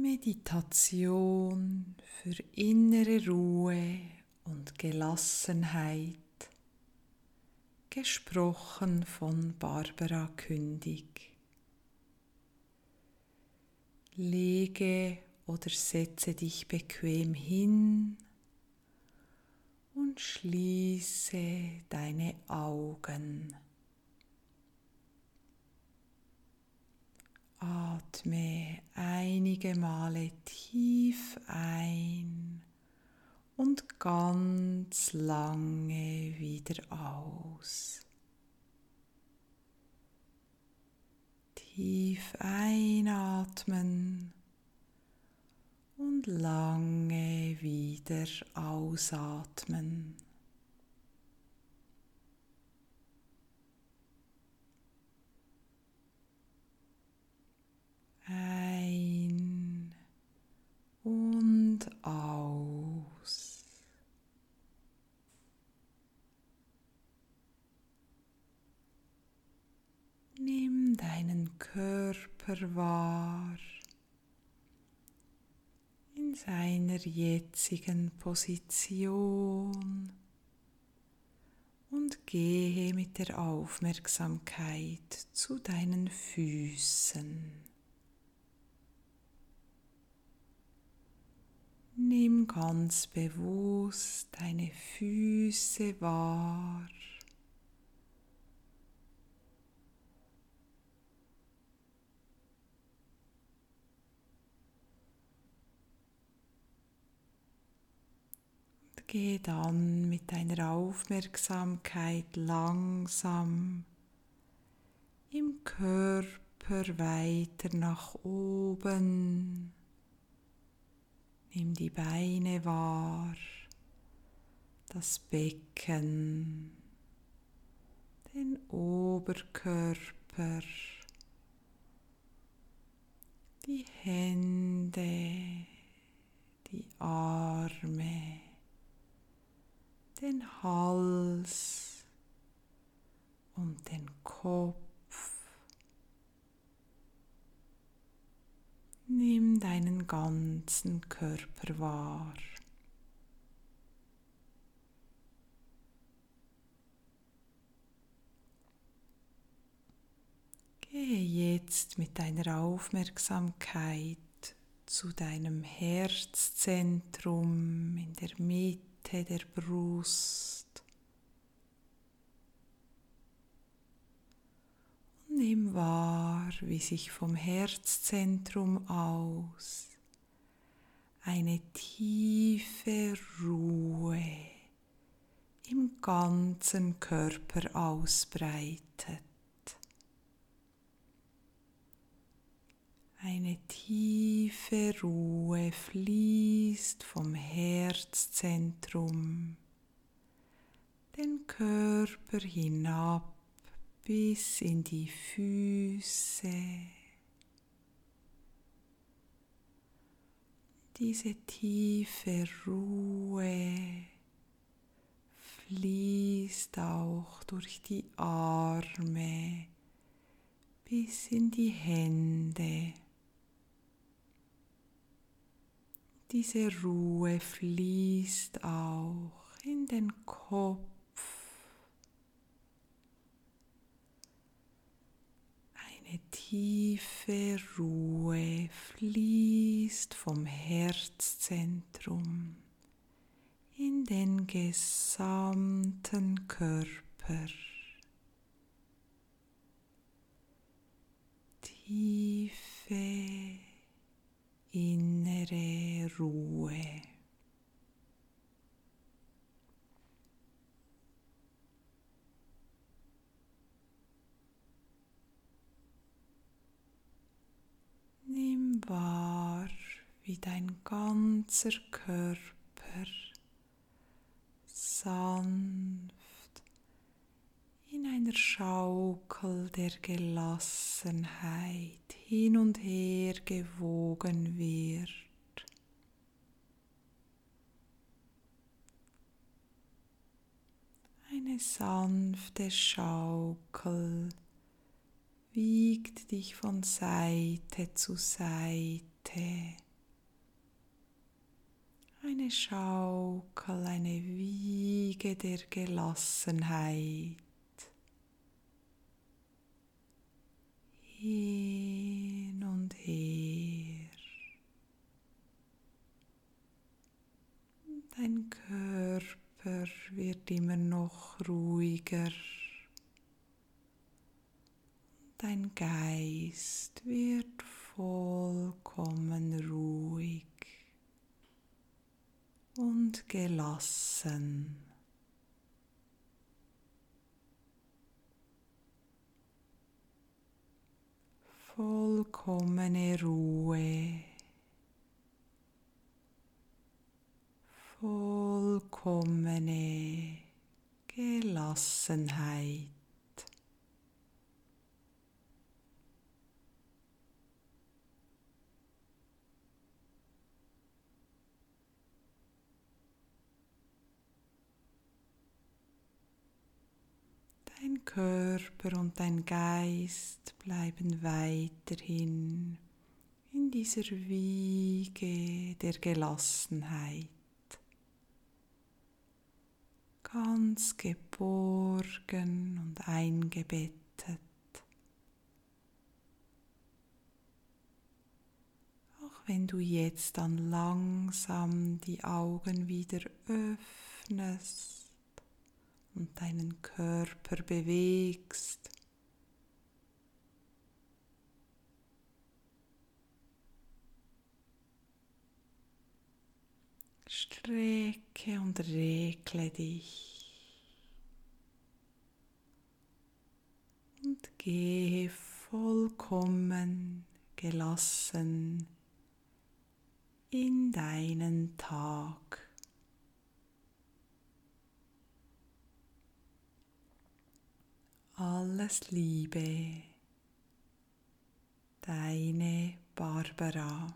Meditation für innere Ruhe und Gelassenheit, gesprochen von Barbara Kündig. Lege oder setze dich bequem hin und schließe deine Augen. Atme einige Male tief ein und ganz lange wieder aus. Tief einatmen und lange wieder ausatmen. Ein aus. Nimm deinen Körper wahr in seiner jetzigen Position und gehe mit der Aufmerksamkeit zu deinen Füßen. Nimm ganz bewusst deine Füße wahr. Und Gehe dann mit deiner Aufmerksamkeit langsam im Körper weiter nach oben Nimm die Beine wahr, das Becken, den Oberkörper, die Hände, die Arme, den Hals und den Kopf. Deinen ganzen Körper wahr. Gehe jetzt mit deiner Aufmerksamkeit zu deinem Herzzentrum in der Mitte der Brust. Nimm wahr, wie sich vom Herzzentrum aus eine tiefe Ruhe im ganzen Körper ausbreitet. Eine tiefe Ruhe fließt vom Herzzentrum den Körper hinab bis in die Füße. Diese tiefe Ruhe fließt auch durch die Arme bis in die Hände. Diese Ruhe fließt auch in den Kopf Eine tiefe Ruhe fließt vom Herzzentrum in den gesamten Körper. Tiefe innere Ruhe. Wahr, wie dein ganzer Körper sanft in einer Schaukel der Gelassenheit hin und her gewogen wird. Eine sanfte Schaukel wiegt dich von Seite zu Seite eine Schaukel, eine Wiege der Gelassenheit. Hin und her. Dein Körper wird immer noch ruhiger. Dein Geist wird vollkommen ruhig und gelassen. Vollkommene Ruhe. Vollkommene Gelassenheit. Dein Körper und dein Geist bleiben weiterhin in dieser Wiege der Gelassenheit. Ganz geborgen und eingebettet. Auch wenn du jetzt dann langsam die Augen wieder öffnest und deinen Körper bewegst. Strecke und regle dich und gehe vollkommen gelassen in deinen Tag. Alles Liebe, deine Barbara.